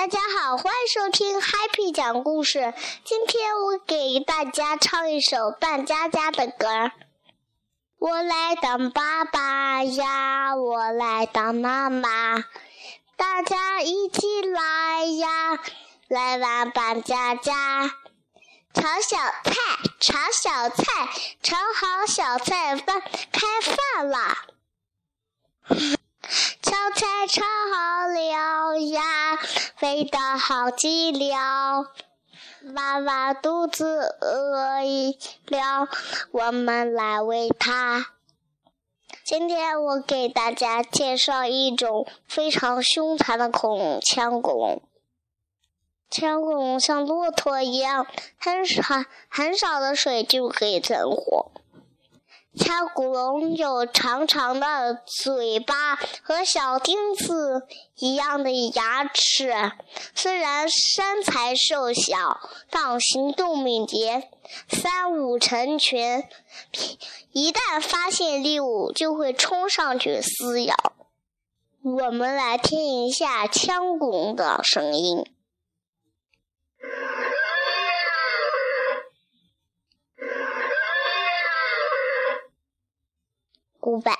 大家好，欢迎收听 Happy 讲故事。今天我给大家唱一首扮家家的歌。我来当爸爸呀，我来当妈妈，大家一起来呀，来玩扮家家。炒小菜，炒小菜，炒好小菜饭，开饭啦！飞得好寂寥。娃娃肚子饿了，我们来喂它。今天我给大家介绍一种非常凶残的恐龙——枪骨龙。枪骨龙像骆驼一样，很少很少的水就可以存活。枪骨龙有长长的嘴巴和小钉子一样的牙齿，虽然身材瘦小，但行动敏捷，三五成群，一旦发现猎物就会冲上去撕咬。我们来听一下枪骨龙的声音。古板。